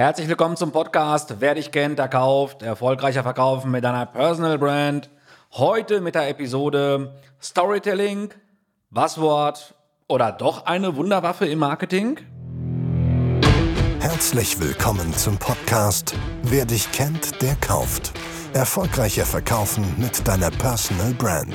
Herzlich willkommen zum Podcast Wer dich kennt, der kauft. Erfolgreicher Verkaufen mit deiner Personal Brand. Heute mit der Episode Storytelling, Buzzword oder doch eine Wunderwaffe im Marketing? Herzlich willkommen zum Podcast Wer dich kennt, der kauft. Erfolgreicher Verkaufen mit deiner Personal Brand.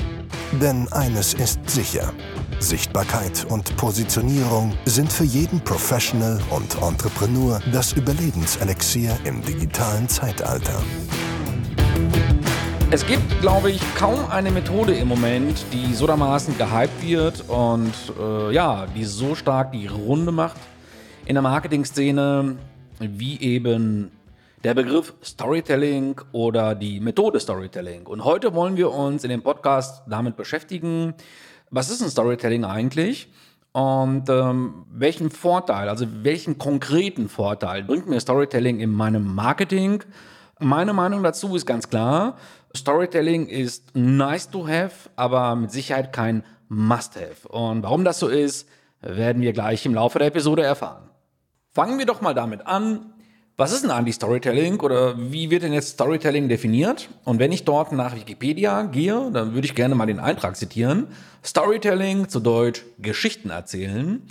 Denn eines ist sicher. Sichtbarkeit und Positionierung sind für jeden Professional und Entrepreneur das Überlebenselixier im digitalen Zeitalter. Es gibt, glaube ich, kaum eine Methode im Moment, die so dermaßen gehypt wird und äh, ja, die so stark die Runde macht in der Marketing-Szene wie eben der Begriff Storytelling oder die Methode Storytelling. Und heute wollen wir uns in dem Podcast damit beschäftigen, was ist ein Storytelling eigentlich? Und ähm, welchen Vorteil, also welchen konkreten Vorteil bringt mir Storytelling in meinem Marketing? Meine Meinung dazu ist ganz klar, Storytelling ist nice to have, aber mit Sicherheit kein Must-have. Und warum das so ist, werden wir gleich im Laufe der Episode erfahren. Fangen wir doch mal damit an, was ist denn eigentlich Storytelling oder wie wird denn jetzt Storytelling definiert? Und wenn ich dort nach Wikipedia gehe, dann würde ich gerne mal den Eintrag zitieren. Storytelling, zu Deutsch Geschichten erzählen,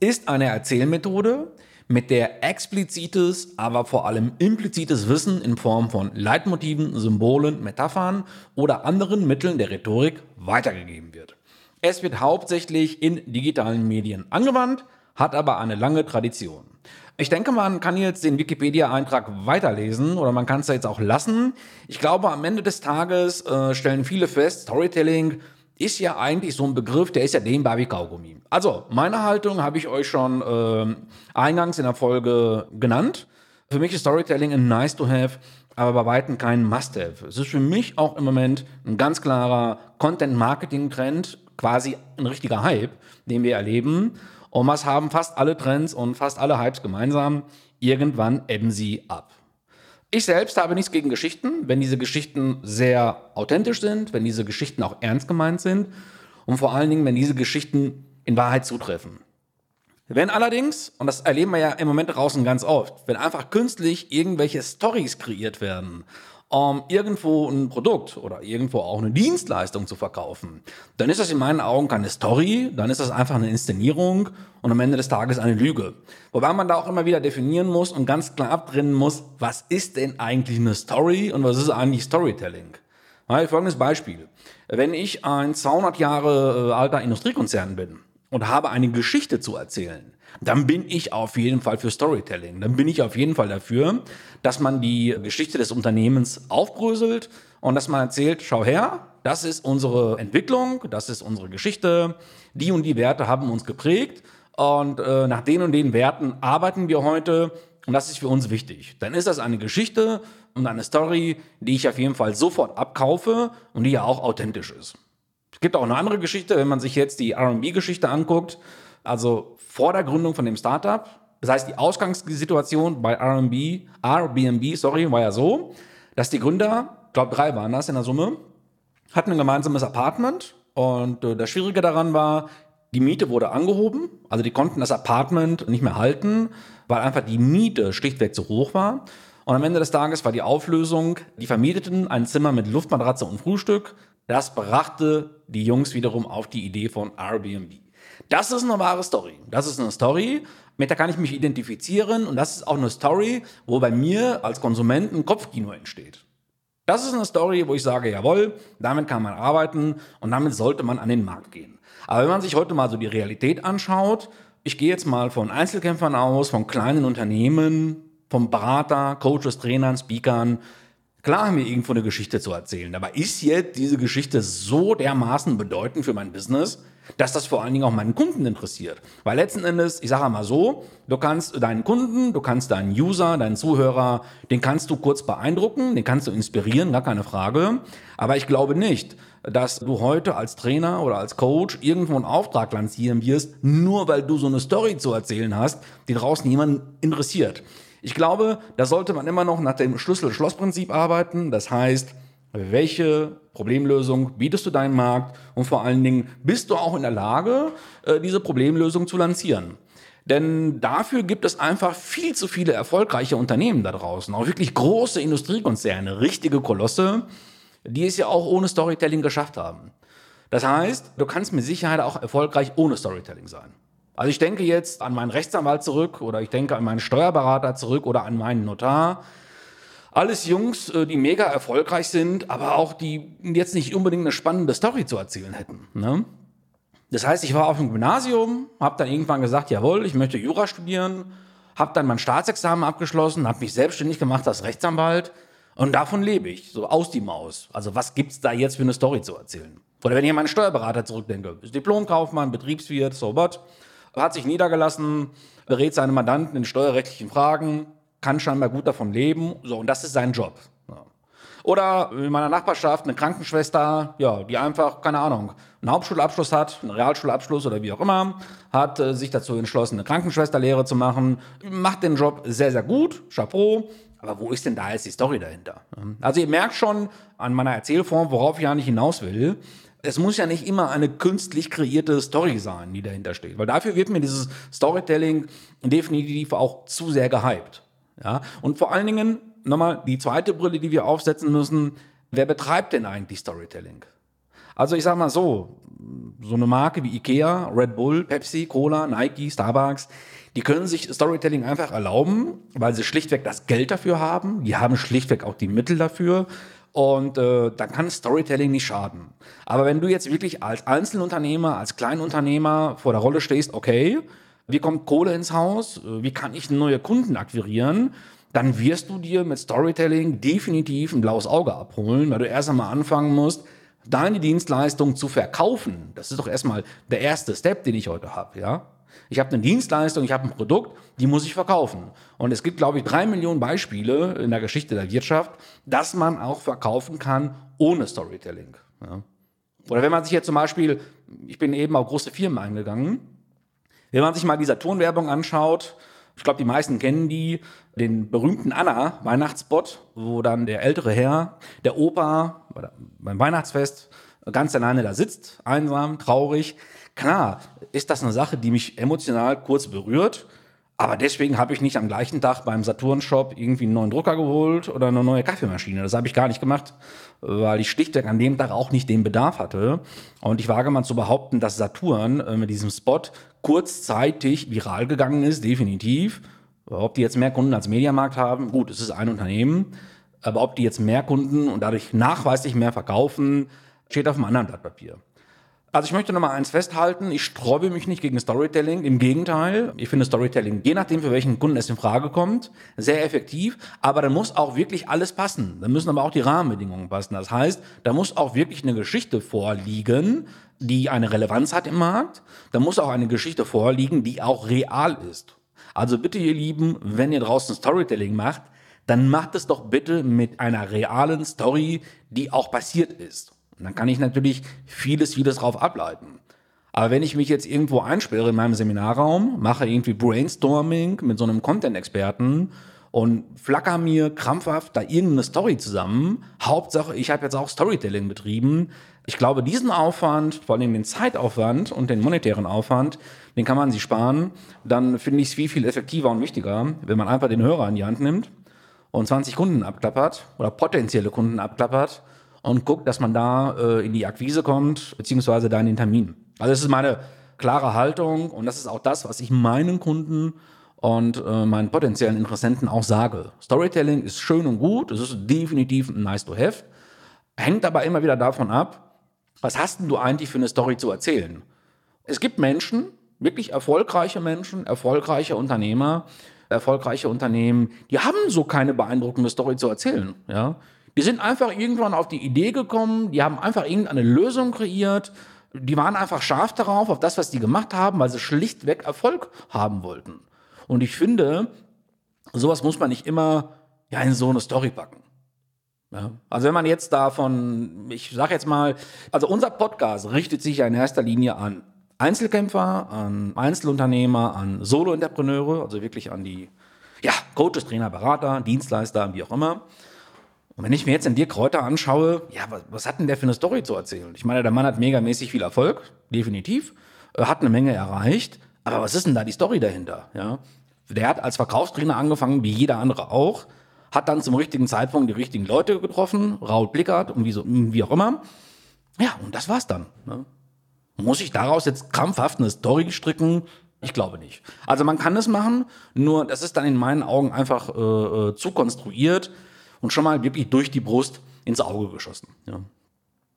ist eine Erzählmethode, mit der explizites, aber vor allem implizites Wissen in Form von Leitmotiven, Symbolen, Metaphern oder anderen Mitteln der Rhetorik weitergegeben wird. Es wird hauptsächlich in digitalen Medien angewandt, hat aber eine lange Tradition. Ich denke, man kann jetzt den Wikipedia-Eintrag weiterlesen oder man kann es ja jetzt auch lassen. Ich glaube, am Ende des Tages äh, stellen viele fest, Storytelling ist ja eigentlich so ein Begriff, der ist ja dehnbar wie Kaugummi. Also, meine Haltung habe ich euch schon äh, eingangs in der Folge genannt. Für mich ist Storytelling ein nice to have, aber bei weitem kein Must-have. Es ist für mich auch im Moment ein ganz klarer Content-Marketing-Trend, quasi ein richtiger Hype, den wir erleben. Und was haben fast alle Trends und fast alle Hypes gemeinsam? Irgendwann ebben sie ab. Ich selbst habe nichts gegen Geschichten, wenn diese Geschichten sehr authentisch sind, wenn diese Geschichten auch ernst gemeint sind und vor allen Dingen, wenn diese Geschichten in Wahrheit zutreffen. Wenn allerdings, und das erleben wir ja im Moment draußen ganz oft, wenn einfach künstlich irgendwelche Stories kreiert werden um irgendwo ein Produkt oder irgendwo auch eine Dienstleistung zu verkaufen, dann ist das in meinen Augen keine Story, dann ist das einfach eine Inszenierung und am Ende des Tages eine Lüge. Wobei man da auch immer wieder definieren muss und ganz klar abtrennen muss, was ist denn eigentlich eine Story und was ist eigentlich Storytelling? folgendes Beispiel. Wenn ich ein 200 Jahre äh, alter Industriekonzern bin und habe eine Geschichte zu erzählen, dann bin ich auf jeden Fall für Storytelling. Dann bin ich auf jeden Fall dafür, dass man die Geschichte des Unternehmens aufbröselt und dass man erzählt, schau her, das ist unsere Entwicklung, das ist unsere Geschichte, die und die Werte haben uns geprägt und äh, nach den und den Werten arbeiten wir heute und das ist für uns wichtig. Dann ist das eine Geschichte und eine Story, die ich auf jeden Fall sofort abkaufe und die ja auch authentisch ist. Es gibt auch eine andere Geschichte, wenn man sich jetzt die RB-Geschichte anguckt, also vor der Gründung von dem Startup. Das heißt, die Ausgangssituation bei RB, Airbnb, sorry, war ja so, dass die Gründer, ich glaube drei waren das in der Summe, hatten ein gemeinsames Apartment und äh, das Schwierige daran war, die Miete wurde angehoben, also die konnten das Apartment nicht mehr halten, weil einfach die Miete schlichtweg zu hoch war. Und am Ende des Tages war die Auflösung, die vermieteten ein Zimmer mit Luftmatratze und Frühstück. Das brachte die Jungs wiederum auf die Idee von Airbnb. Das ist eine wahre Story. Das ist eine Story, mit der kann ich mich identifizieren und das ist auch eine Story, wo bei mir als Konsument ein Kopfkino entsteht. Das ist eine Story, wo ich sage, jawohl, damit kann man arbeiten und damit sollte man an den Markt gehen. Aber wenn man sich heute mal so die Realität anschaut, ich gehe jetzt mal von Einzelkämpfern aus, von kleinen Unternehmen, vom Berater, Coaches, Trainern, Speakern. Klar haben wir irgendwo eine Geschichte zu erzählen, aber ist jetzt diese Geschichte so dermaßen bedeutend für mein Business? dass das vor allen Dingen auch meinen Kunden interessiert. Weil letzten Endes, ich sage mal so, du kannst deinen Kunden, du kannst deinen User, deinen Zuhörer, den kannst du kurz beeindrucken, den kannst du inspirieren, gar keine Frage. Aber ich glaube nicht, dass du heute als Trainer oder als Coach irgendwo einen Auftrag lancieren wirst, nur weil du so eine Story zu erzählen hast, die draußen jemanden interessiert. Ich glaube, da sollte man immer noch nach dem Schlüssel-Schloss-Prinzip arbeiten. Das heißt, welche Problemlösung bietest du deinem Markt und vor allen Dingen bist du auch in der Lage, äh, diese Problemlösung zu lancieren. Denn dafür gibt es einfach viel zu viele erfolgreiche Unternehmen da draußen, auch wirklich große Industriekonzerne, richtige Kolosse, die es ja auch ohne Storytelling geschafft haben. Das heißt, du kannst mit Sicherheit auch erfolgreich ohne Storytelling sein. Also ich denke jetzt an meinen Rechtsanwalt zurück oder ich denke an meinen Steuerberater zurück oder an meinen Notar. Alles Jungs, äh, die mega erfolgreich sind, aber auch die jetzt nicht unbedingt eine spannende Story zu erzählen hätten. Ne? Das heißt, ich war auf dem Gymnasium, habe dann irgendwann gesagt, jawohl, ich möchte Jura studieren, habe dann mein Staatsexamen abgeschlossen, habe mich selbstständig gemacht als Rechtsanwalt und davon lebe ich, so aus die Maus. Also was gibt's da jetzt für eine Story zu erzählen? Oder wenn ich an meinen Steuerberater zurückdenke, ist Diplomkaufmann, Betriebswirt, so was hat sich niedergelassen, berät seine Mandanten in steuerrechtlichen Fragen, kann scheinbar gut davon leben. So, und das ist sein Job. Oder in meiner Nachbarschaft eine Krankenschwester, ja, die einfach, keine Ahnung, einen Hauptschulabschluss hat, einen Realschulabschluss oder wie auch immer, hat äh, sich dazu entschlossen, eine Krankenschwesterlehre zu machen, macht den Job sehr, sehr gut, Chapeau. Aber wo ist denn da jetzt die Story dahinter? Also ihr merkt schon an meiner Erzählform, worauf ich ja nicht hinaus will es muss ja nicht immer eine künstlich kreierte Story sein, die dahinter steht. Weil dafür wird mir dieses Storytelling definitiv auch zu sehr gehypt. Ja? Und vor allen Dingen, nochmal die zweite Brille, die wir aufsetzen müssen, wer betreibt denn eigentlich Storytelling? Also ich sag mal so, so eine Marke wie Ikea, Red Bull, Pepsi, Cola, Nike, Starbucks, die können sich Storytelling einfach erlauben, weil sie schlichtweg das Geld dafür haben. Die haben schlichtweg auch die Mittel dafür. Und äh, dann kann Storytelling nicht schaden. Aber wenn du jetzt wirklich als Einzelunternehmer, als Kleinunternehmer vor der Rolle stehst, okay, wie kommt Kohle ins Haus? Äh, wie kann ich neue Kunden akquirieren? Dann wirst du dir mit Storytelling definitiv ein blaues Auge abholen, weil du erst einmal anfangen musst, deine Dienstleistung zu verkaufen. Das ist doch erstmal der erste Step, den ich heute habe, ja? Ich habe eine Dienstleistung, ich habe ein Produkt, die muss ich verkaufen. Und es gibt, glaube ich, drei Millionen Beispiele in der Geschichte der Wirtschaft, dass man auch verkaufen kann ohne Storytelling. Ja. Oder wenn man sich jetzt zum Beispiel, ich bin eben auf große Firmen eingegangen, wenn man sich mal die Saturn-Werbung anschaut, ich glaube, die meisten kennen die, den berühmten Anna-Weihnachtsspot, wo dann der ältere Herr, der Opa beim Weihnachtsfest ganz alleine da sitzt, einsam, traurig. Klar, ist das eine Sache, die mich emotional kurz berührt. Aber deswegen habe ich nicht am gleichen Tag beim Saturn-Shop irgendwie einen neuen Drucker geholt oder eine neue Kaffeemaschine. Das habe ich gar nicht gemacht, weil ich schlichtweg an dem Tag auch nicht den Bedarf hatte. Und ich wage mal zu behaupten, dass Saturn äh, mit diesem Spot kurzzeitig viral gegangen ist, definitiv. Ob die jetzt mehr Kunden als Mediamarkt haben, gut, es ist ein Unternehmen. Aber ob die jetzt mehr Kunden und dadurch nachweislich mehr verkaufen, steht auf einem anderen Blatt Papier. Also ich möchte nochmal eins festhalten, ich sträube mich nicht gegen Storytelling, im Gegenteil, ich finde Storytelling, je nachdem für welchen Kunden es in Frage kommt, sehr effektiv, aber da muss auch wirklich alles passen, da müssen aber auch die Rahmenbedingungen passen. Das heißt, da muss auch wirklich eine Geschichte vorliegen, die eine Relevanz hat im Markt, da muss auch eine Geschichte vorliegen, die auch real ist. Also bitte ihr Lieben, wenn ihr draußen Storytelling macht, dann macht es doch bitte mit einer realen Story, die auch passiert ist. Und dann kann ich natürlich vieles, vieles drauf ableiten. Aber wenn ich mich jetzt irgendwo einsperre in meinem Seminarraum, mache irgendwie Brainstorming mit so einem Content-Experten und flacker mir krampfhaft da irgendeine Story zusammen, Hauptsache, ich habe jetzt auch Storytelling betrieben. Ich glaube, diesen Aufwand, vor allem den Zeitaufwand und den monetären Aufwand, den kann man sich sparen. Dann finde ich es viel, viel effektiver und wichtiger, wenn man einfach den Hörer in die Hand nimmt und 20 Kunden abklappert oder potenzielle Kunden abklappert und guckt, dass man da äh, in die Akquise kommt, beziehungsweise da in den Termin. Also das ist meine klare Haltung und das ist auch das, was ich meinen Kunden und äh, meinen potenziellen Interessenten auch sage. Storytelling ist schön und gut, es ist definitiv ein nice to have, hängt aber immer wieder davon ab, was hast denn du eigentlich für eine Story zu erzählen? Es gibt Menschen, wirklich erfolgreiche Menschen, erfolgreiche Unternehmer, erfolgreiche Unternehmen, die haben so keine beeindruckende Story zu erzählen, ja. Die sind einfach irgendwann auf die Idee gekommen, die haben einfach irgendeine Lösung kreiert, die waren einfach scharf darauf, auf das, was die gemacht haben, weil sie schlichtweg Erfolg haben wollten. Und ich finde, sowas muss man nicht immer ja, in so eine Story packen. Ja. Also wenn man jetzt davon, ich sage jetzt mal, also unser Podcast richtet sich ja in erster Linie an Einzelkämpfer, an Einzelunternehmer, an Solo-Entrepreneure, also wirklich an die ja, Coaches, Trainer, Berater, Dienstleister, wie auch immer. Und wenn ich mir jetzt den Dirk Kräuter anschaue, ja, was, was hat denn der für eine Story zu erzählen? Ich meine, der Mann hat megamäßig viel Erfolg, definitiv, hat eine Menge erreicht, aber was ist denn da die Story dahinter? Ja? Der hat als Verkaufstrainer angefangen, wie jeder andere auch, hat dann zum richtigen Zeitpunkt die richtigen Leute getroffen, Raul Blickert und wie, so, wie auch immer. Ja, und das war's dann. Ne? Muss ich daraus jetzt krampfhaft eine Story stricken? Ich glaube nicht. Also man kann es machen, nur das ist dann in meinen Augen einfach äh, äh, zu konstruiert und schon mal wirklich durch die Brust ins Auge geschossen. Ja.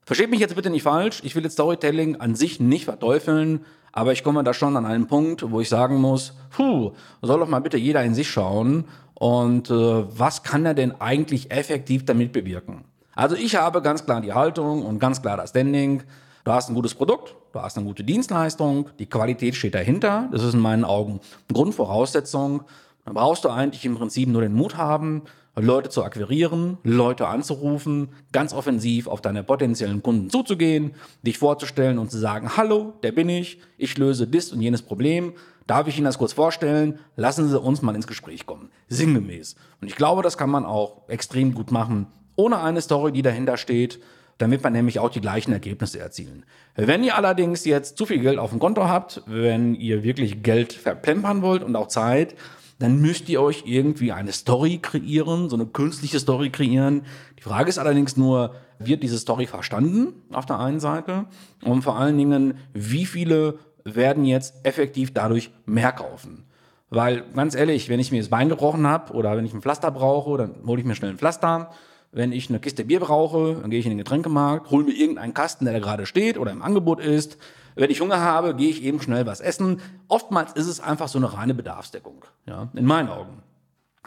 Versteht mich jetzt bitte nicht falsch, ich will jetzt Storytelling an sich nicht verteufeln, aber ich komme da schon an einen Punkt, wo ich sagen muss, puh, soll doch mal bitte jeder in sich schauen und äh, was kann er denn eigentlich effektiv damit bewirken? Also ich habe ganz klar die Haltung und ganz klar das Standing, Du hast ein gutes Produkt, du hast eine gute Dienstleistung, die Qualität steht dahinter. Das ist in meinen Augen Grundvoraussetzung. Dann brauchst du eigentlich im Prinzip nur den Mut haben, Leute zu akquirieren, Leute anzurufen, ganz offensiv auf deine potenziellen Kunden zuzugehen, dich vorzustellen und zu sagen, hallo, der bin ich, ich löse dies und jenes Problem, darf ich Ihnen das kurz vorstellen, lassen Sie uns mal ins Gespräch kommen. Sinngemäß. Und ich glaube, das kann man auch extrem gut machen, ohne eine Story, die dahinter steht damit man nämlich auch die gleichen Ergebnisse erzielen. Wenn ihr allerdings jetzt zu viel Geld auf dem Konto habt, wenn ihr wirklich Geld verplempern wollt und auch Zeit, dann müsst ihr euch irgendwie eine Story kreieren, so eine künstliche Story kreieren. Die Frage ist allerdings nur, wird diese Story verstanden auf der einen Seite und vor allen Dingen, wie viele werden jetzt effektiv dadurch mehr kaufen? Weil ganz ehrlich, wenn ich mir das Bein gebrochen habe oder wenn ich ein Pflaster brauche, dann hole ich mir schnell ein Pflaster wenn ich eine Kiste Bier brauche, dann gehe ich in den Getränkemarkt, hole mir irgendeinen Kasten, der da gerade steht oder im Angebot ist. Wenn ich Hunger habe, gehe ich eben schnell was essen. Oftmals ist es einfach so eine reine Bedarfsdeckung, ja, in meinen Augen.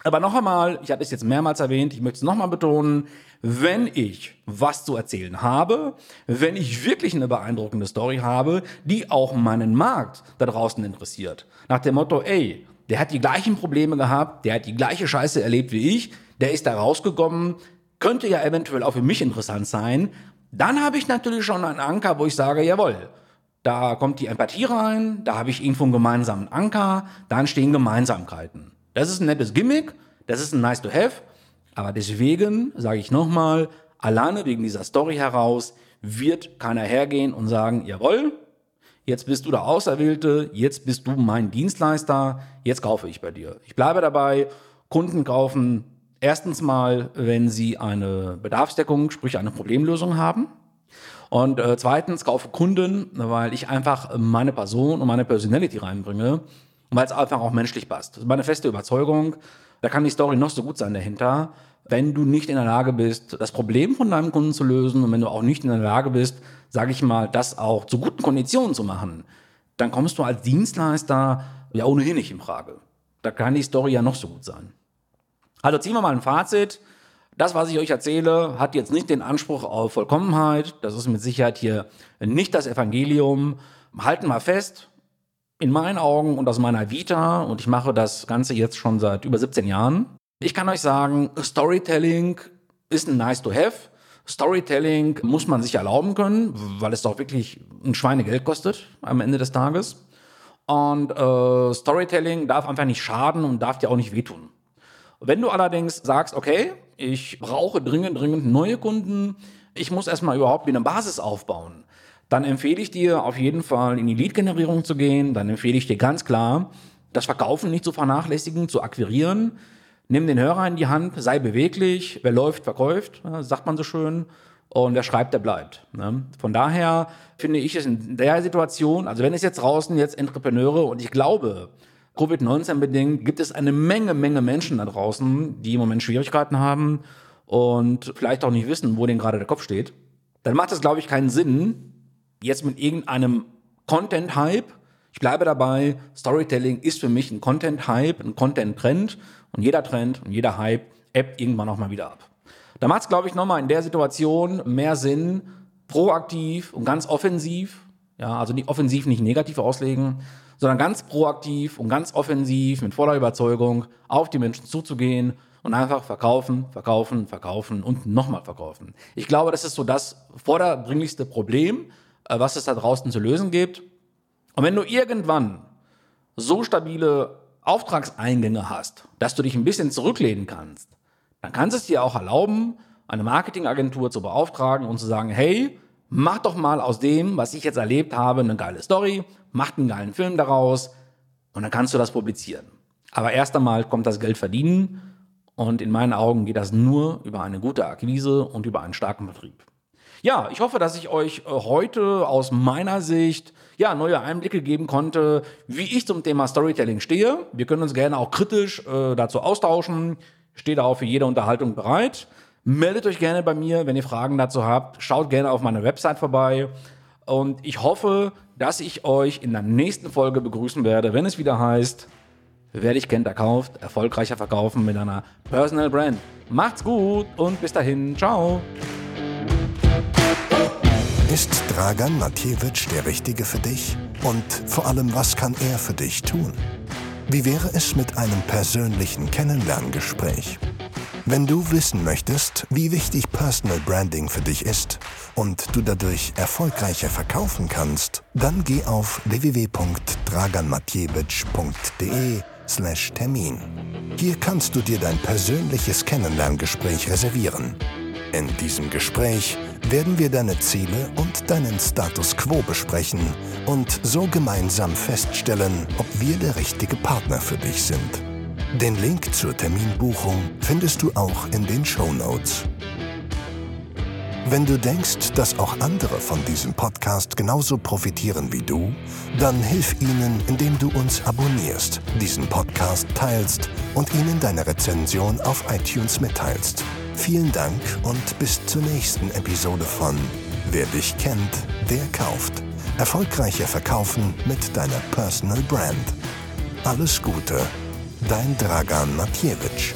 Aber noch einmal, ich hatte es jetzt mehrmals erwähnt, ich möchte es nochmal betonen, wenn ich was zu erzählen habe, wenn ich wirklich eine beeindruckende Story habe, die auch meinen Markt da draußen interessiert, nach dem Motto, ey, der hat die gleichen Probleme gehabt, der hat die gleiche Scheiße erlebt wie ich, der ist da rausgekommen, könnte ja eventuell auch für mich interessant sein. Dann habe ich natürlich schon einen Anker, wo ich sage, jawohl, da kommt die Empathie rein, da habe ich irgendwo einen gemeinsamen Anker, da entstehen Gemeinsamkeiten. Das ist ein nettes Gimmick, das ist ein nice to have, aber deswegen sage ich nochmal, alleine wegen dieser Story heraus wird keiner hergehen und sagen, jawohl, jetzt bist du der Auserwählte, jetzt bist du mein Dienstleister, jetzt kaufe ich bei dir. Ich bleibe dabei, Kunden kaufen Erstens mal, wenn Sie eine Bedarfsdeckung, sprich eine Problemlösung haben. Und äh, zweitens kaufe Kunden, weil ich einfach meine Person und meine Personality reinbringe und weil es einfach auch menschlich passt. Das ist meine feste Überzeugung. Da kann die Story noch so gut sein dahinter. Wenn du nicht in der Lage bist, das Problem von deinem Kunden zu lösen und wenn du auch nicht in der Lage bist, sage ich mal, das auch zu guten Konditionen zu machen, dann kommst du als Dienstleister ja ohnehin nicht in Frage. Da kann die Story ja noch so gut sein. Also ziehen wir mal ein Fazit. Das, was ich euch erzähle, hat jetzt nicht den Anspruch auf Vollkommenheit. Das ist mit Sicherheit hier nicht das Evangelium. Halten wir fest, in meinen Augen und aus meiner Vita, und ich mache das Ganze jetzt schon seit über 17 Jahren, ich kann euch sagen, Storytelling ist ein nice to have. Storytelling muss man sich erlauben können, weil es doch wirklich ein Schweinegeld kostet am Ende des Tages. Und äh, Storytelling darf einfach nicht schaden und darf dir auch nicht wehtun. Wenn du allerdings sagst, okay, ich brauche dringend, dringend neue Kunden, ich muss erstmal überhaupt eine Basis aufbauen, dann empfehle ich dir auf jeden Fall in die Lead-Generierung zu gehen. Dann empfehle ich dir ganz klar, das Verkaufen nicht zu vernachlässigen, zu akquirieren. Nimm den Hörer in die Hand, sei beweglich. Wer läuft, verkauft, sagt man so schön. Und wer schreibt, der bleibt. Ne? Von daher finde ich es in der Situation, also wenn es jetzt draußen jetzt Entrepreneure und ich glaube, Covid-19 bedingt gibt es eine Menge, Menge Menschen da draußen, die im Moment Schwierigkeiten haben und vielleicht auch nicht wissen, wo denen gerade der Kopf steht. Dann macht es, glaube ich, keinen Sinn, jetzt mit irgendeinem Content-Hype. Ich bleibe dabei, Storytelling ist für mich ein Content-Hype, ein Content-Trend und jeder Trend und jeder Hype ebbt irgendwann auch mal wieder ab. Da macht es, glaube ich, nochmal in der Situation mehr Sinn, proaktiv und ganz offensiv Ja, also nicht offensiv, nicht negativ auslegen, sondern ganz proaktiv und ganz offensiv mit voller Überzeugung auf die Menschen zuzugehen und einfach verkaufen, verkaufen, verkaufen und nochmal verkaufen. Ich glaube, das ist so das vorderdringlichste Problem, äh, was es da draußen zu lösen gibt. Und wenn du irgendwann so stabile Auftragseingänge hast, dass du dich ein bisschen zurücklehnen kannst, dann kannst du es dir auch erlauben, eine Marketingagentur zu beauftragen und zu sagen, hey, mach doch mal aus dem, was ich jetzt erlebt habe, eine geile Story, mach einen geilen Film daraus und dann kannst du das publizieren. Aber erst einmal kommt das Geld verdienen und in meinen Augen geht das nur über eine gute Akquise und über einen starken Betrieb. Ja, ich hoffe, dass ich euch äh, heute aus meiner Sicht ja, neue Einblicke geben konnte, wie ich zum Thema Storytelling stehe. Wir können uns gerne auch kritisch äh, dazu austauschen. Ich stehe da auch für jede Unterhaltung bereit. Meldet euch gerne bei mir, wenn ihr Fragen dazu habt. Schaut gerne auf meiner Website vorbei. Und ich hoffe, dass ich euch in der nächsten Folge begrüßen werde, wenn es wieder heißt, wer dich kennt, erkauft, erfolgreicher verkaufen mit einer Personal Brand. Macht's gut und bis dahin. Ciao. Ist Dragan Matjewitsch der Richtige für dich? Und vor allem, was kann er für dich tun? Wie wäre es mit einem persönlichen Kennenlerngespräch? Wenn du wissen möchtest, wie wichtig Personal Branding für dich ist und du dadurch erfolgreicher verkaufen kannst, dann geh auf www.draganmatjewitsch.de slash Termin. Hier kannst du dir dein persönliches Kennenlerngespräch reservieren. In diesem Gespräch werden wir deine Ziele und deinen Status quo besprechen und so gemeinsam feststellen, ob wir der richtige Partner für dich sind. Den Link zur Terminbuchung findest du auch in den Show Notes. Wenn du denkst, dass auch andere von diesem Podcast genauso profitieren wie du, dann hilf ihnen, indem du uns abonnierst, diesen Podcast teilst und ihnen deine Rezension auf iTunes mitteilst. Vielen Dank und bis zur nächsten Episode von Wer dich kennt, der kauft. Erfolgreicher verkaufen mit deiner Personal Brand. Alles Gute Dein Dragan Matjewitsch.